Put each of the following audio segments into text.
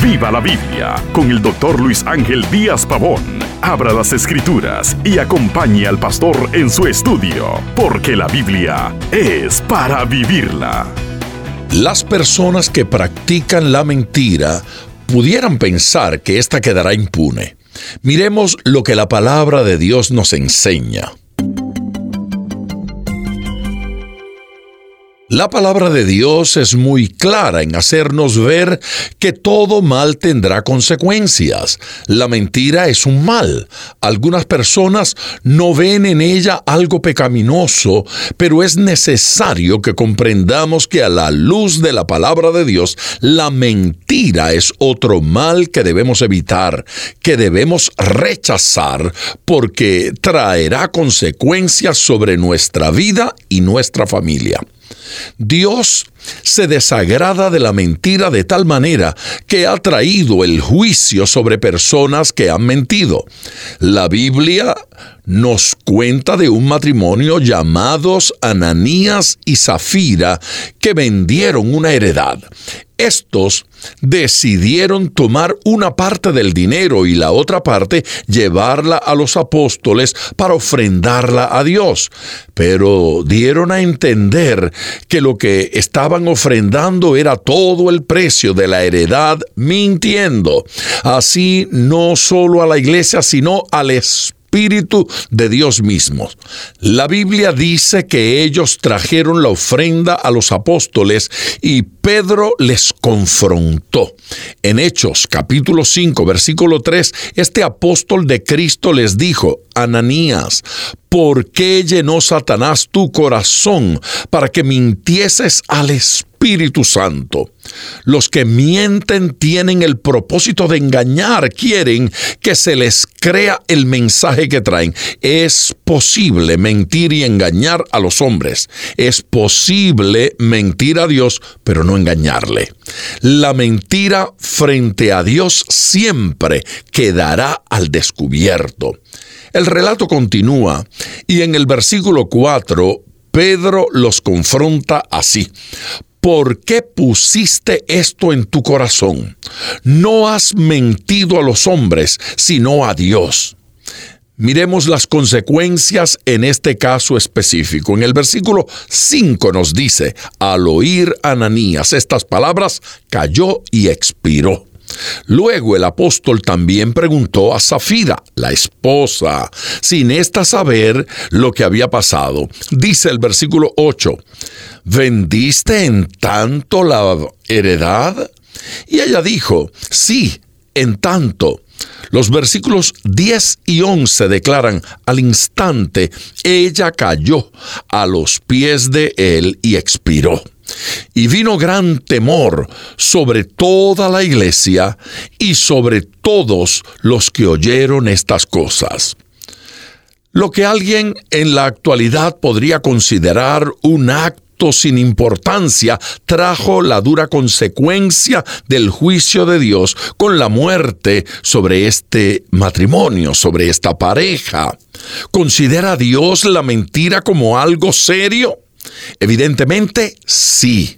Viva la Biblia con el doctor Luis Ángel Díaz Pavón. Abra las escrituras y acompañe al pastor en su estudio, porque la Biblia es para vivirla. Las personas que practican la mentira pudieran pensar que ésta quedará impune. Miremos lo que la palabra de Dios nos enseña. La palabra de Dios es muy clara en hacernos ver que todo mal tendrá consecuencias. La mentira es un mal. Algunas personas no ven en ella algo pecaminoso, pero es necesario que comprendamos que a la luz de la palabra de Dios, la mentira es otro mal que debemos evitar, que debemos rechazar, porque traerá consecuencias sobre nuestra vida y nuestra familia. Dios se desagrada de la mentira de tal manera que ha traído el juicio sobre personas que han mentido. La Biblia nos cuenta de un matrimonio llamados Ananías y Zafira que vendieron una heredad. Estos decidieron tomar una parte del dinero y la otra parte llevarla a los apóstoles para ofrendarla a Dios. Pero dieron a entender que lo que estaban ofrendando era todo el precio de la heredad mintiendo. Así no solo a la iglesia, sino al Espíritu Espíritu de Dios mismo. La Biblia dice que ellos trajeron la ofrenda a los apóstoles y Pedro les confrontó. En Hechos capítulo 5 versículo 3, este apóstol de Cristo les dijo, Ananías, ¿por qué llenó Satanás tu corazón para que mintieses al Espíritu? Santo. Los que mienten tienen el propósito de engañar, quieren que se les crea el mensaje que traen. Es posible mentir y engañar a los hombres. Es posible mentir a Dios, pero no engañarle. La mentira frente a Dios siempre quedará al descubierto. El relato continúa y en el versículo 4 Pedro los confronta así. ¿por qué pusiste esto en tu corazón? No has mentido a los hombres, sino a Dios. Miremos las consecuencias en este caso específico. En el versículo 5 nos dice, al oír Ananías estas palabras, cayó y expiró. Luego el apóstol también preguntó a Zafira, la esposa, sin ésta saber lo que había pasado. Dice el versículo 8, ¿vendiste en tanto la heredad? Y ella dijo, sí, en tanto. Los versículos 10 y 11 declaran, al instante ella cayó a los pies de él y expiró. Y vino gran temor sobre toda la iglesia y sobre todos los que oyeron estas cosas. Lo que alguien en la actualidad podría considerar un acto sin importancia trajo la dura consecuencia del juicio de Dios con la muerte sobre este matrimonio, sobre esta pareja. ¿Considera Dios la mentira como algo serio? Evidentemente, sí.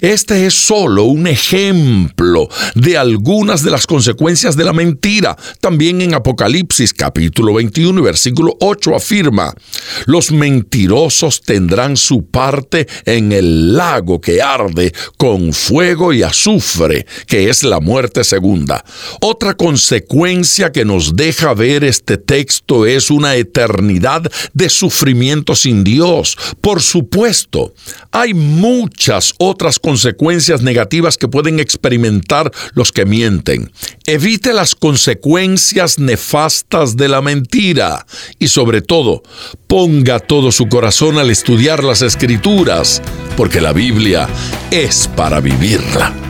Este es solo un ejemplo de algunas de las consecuencias de la mentira. También en Apocalipsis capítulo 21 y versículo 8 afirma, los mentirosos tendrán su parte en el lago que arde con fuego y azufre, que es la muerte segunda. Otra consecuencia que nos deja ver este texto es una eternidad de sufrimiento sin Dios. Por supuesto, hay muchas otras consecuencias negativas que pueden experimentar los que mienten. Evite las consecuencias nefastas de la mentira y sobre todo, ponga todo su corazón al estudiar las escrituras, porque la Biblia es para vivirla.